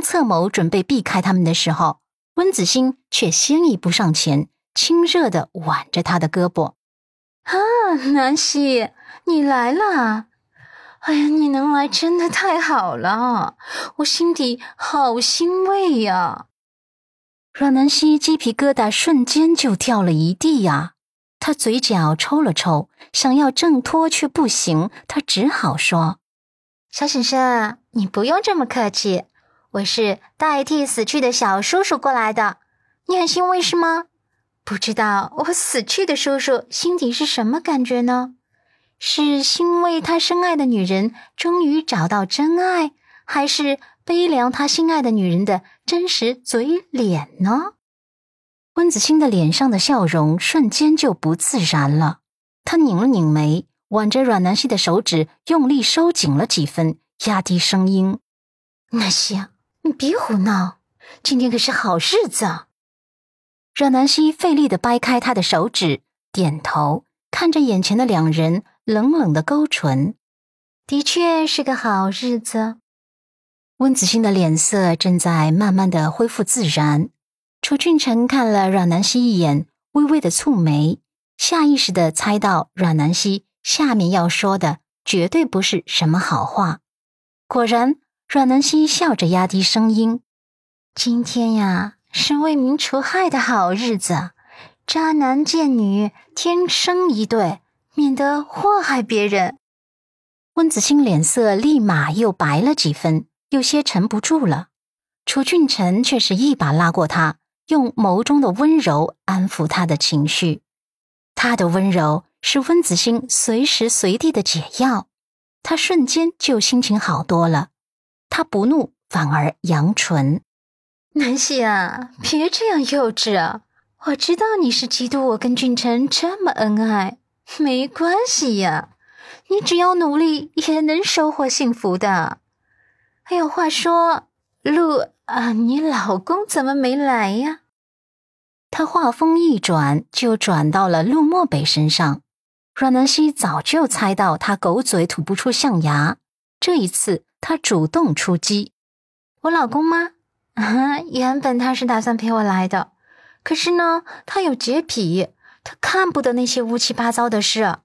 刚侧眸准备避开他们的时候，温子星却先一步上前，亲热的挽着他的胳膊。啊，南希，你来啦！哎呀，你能来真的太好了，我心底好欣慰呀。阮南希鸡皮疙瘩瞬间就掉了一地呀！她嘴角抽了抽，想要挣脱却不行，她只好说：“小婶婶，你不用这么客气。”我是代替死去的小叔叔过来的，你很欣慰是吗？不知道我死去的叔叔心底是什么感觉呢？是欣慰他深爱的女人终于找到真爱，还是悲凉他心爱的女人的真实嘴脸呢？温子欣的脸上的笑容瞬间就不自然了，他拧了拧眉，挽着阮南希的手指用力收紧了几分，压低声音：“南希。”你别胡闹！今天可是好日子。阮南希费力的掰开他的手指，点头看着眼前的两人，冷冷的勾唇。的确是个好日子。温子欣的脸色正在慢慢的恢复自然。楚俊辰看了阮南希一眼，微微的蹙眉，下意识的猜到阮南希下面要说的绝对不是什么好话。果然。阮南希笑着压低声音：“今天呀，是为民除害的好日子，渣男贱女天生一对，免得祸害别人。”温子欣脸色立马又白了几分，有些沉不住了。楚俊辰却是一把拉过他，用眸中的温柔安抚他的情绪。他的温柔是温子欣随时随地的解药，他瞬间就心情好多了。他不怒，反而扬唇：“南希啊，别这样幼稚啊！我知道你是嫉妒我跟俊辰这么恩爱，没关系呀，你只要努力也能收获幸福的。还有话说，陆啊，你老公怎么没来呀？”他话锋一转，就转到了陆漠北身上。阮南希早就猜到他狗嘴吐不出象牙，这一次。他主动出击，我老公吗？原本他是打算陪我来的，可是呢，他有洁癖，他看不得那些乌七八糟的事，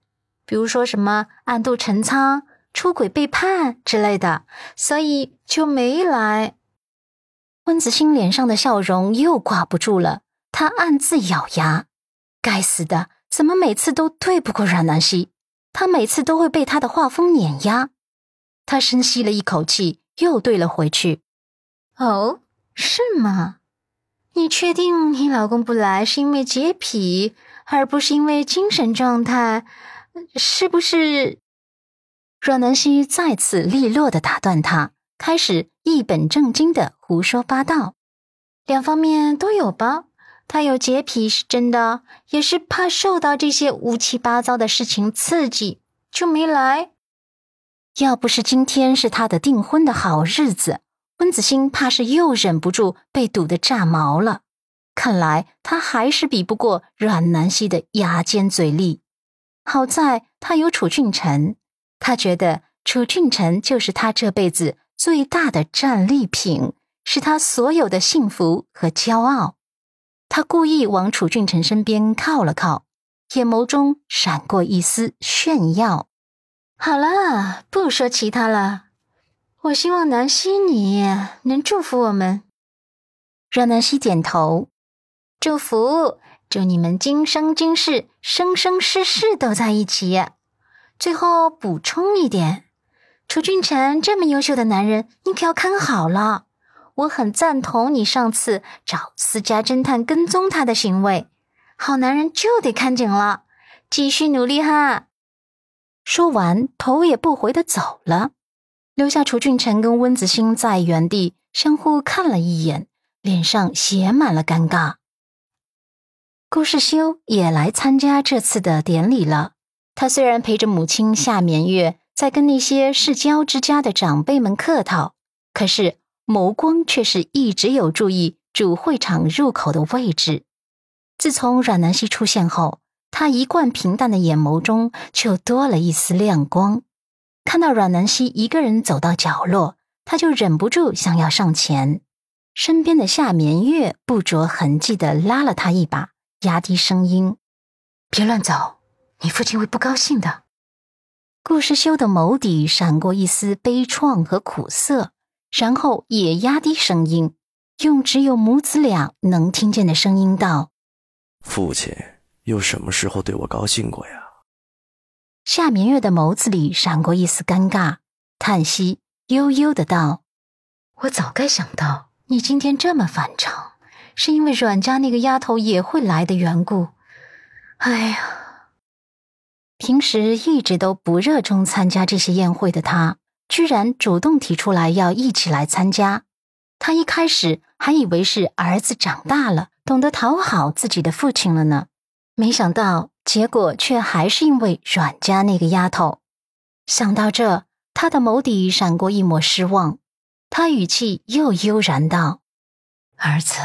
比如说什么暗度陈仓、出轨背叛之类的，所以就没来。温子欣脸上的笑容又挂不住了，他暗自咬牙：该死的，怎么每次都对不过阮南希？他每次都会被他的画风碾压。他深吸了一口气，又对了回去。哦，是吗？你确定你老公不来是因为洁癖，而不是因为精神状态？是不是？阮南希再次利落的打断他，开始一本正经的胡说八道。两方面都有吧。他有洁癖是真的，也是怕受到这些乌七八糟的事情刺激，就没来。要不是今天是他的订婚的好日子，温子欣怕是又忍不住被堵得炸毛了。看来他还是比不过阮南希的牙尖嘴利。好在他有楚俊辰，他觉得楚俊辰就是他这辈子最大的战利品，是他所有的幸福和骄傲。他故意往楚俊辰身边靠了靠，眼眸中闪过一丝炫耀。好了，不说其他了。我希望南希你能祝福我们。让南希点头，祝福，祝你们今生今世、生生世世都在一起。最后补充一点，楚俊辰这么优秀的男人，你可要看好了。我很赞同你上次找私家侦探跟踪他的行为。好男人就得看紧了，继续努力哈。说完，头也不回的走了，留下楚俊辰跟温子欣在原地相互看了一眼，脸上写满了尴尬。顾世修也来参加这次的典礼了。他虽然陪着母亲夏眠月在跟那些世交之家的长辈们客套，可是眸光却是一直有注意主会场入口的位置。自从阮南希出现后。他一贯平淡的眼眸中就多了一丝亮光。看到阮南希一个人走到角落，他就忍不住想要上前。身边的夏眠月不着痕迹的拉了他一把，压低声音：“别乱走，你父亲会不高兴的。”顾世修的眸底闪过一丝悲怆和苦涩，然后也压低声音，用只有母子俩能听见的声音道：“父亲又什么时候对我高兴过呀？”夏明月的眸子里闪过一丝尴尬，叹息，悠悠的道：“我早该想到。”你今天这么反常，是因为阮家那个丫头也会来的缘故。哎呀，平时一直都不热衷参加这些宴会的他，居然主动提出来要一起来参加。他一开始还以为是儿子长大了，懂得讨好自己的父亲了呢，没想到结果却还是因为阮家那个丫头。想到这，他的眸底闪过一抹失望。他语气又悠然道：“儿子，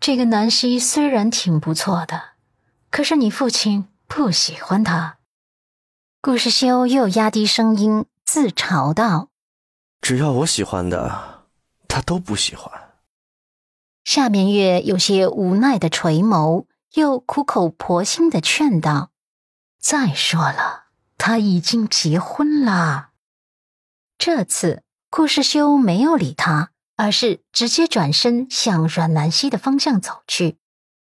这个南希虽然挺不错的，可是你父亲不喜欢她。”顾世修又压低声音自嘲道：“只要我喜欢的，他都不喜欢。”夏眠月有些无奈的垂眸，又苦口婆心的劝道：“再说了，他已经结婚了，这次。”顾世修没有理他，而是直接转身向阮南希的方向走去。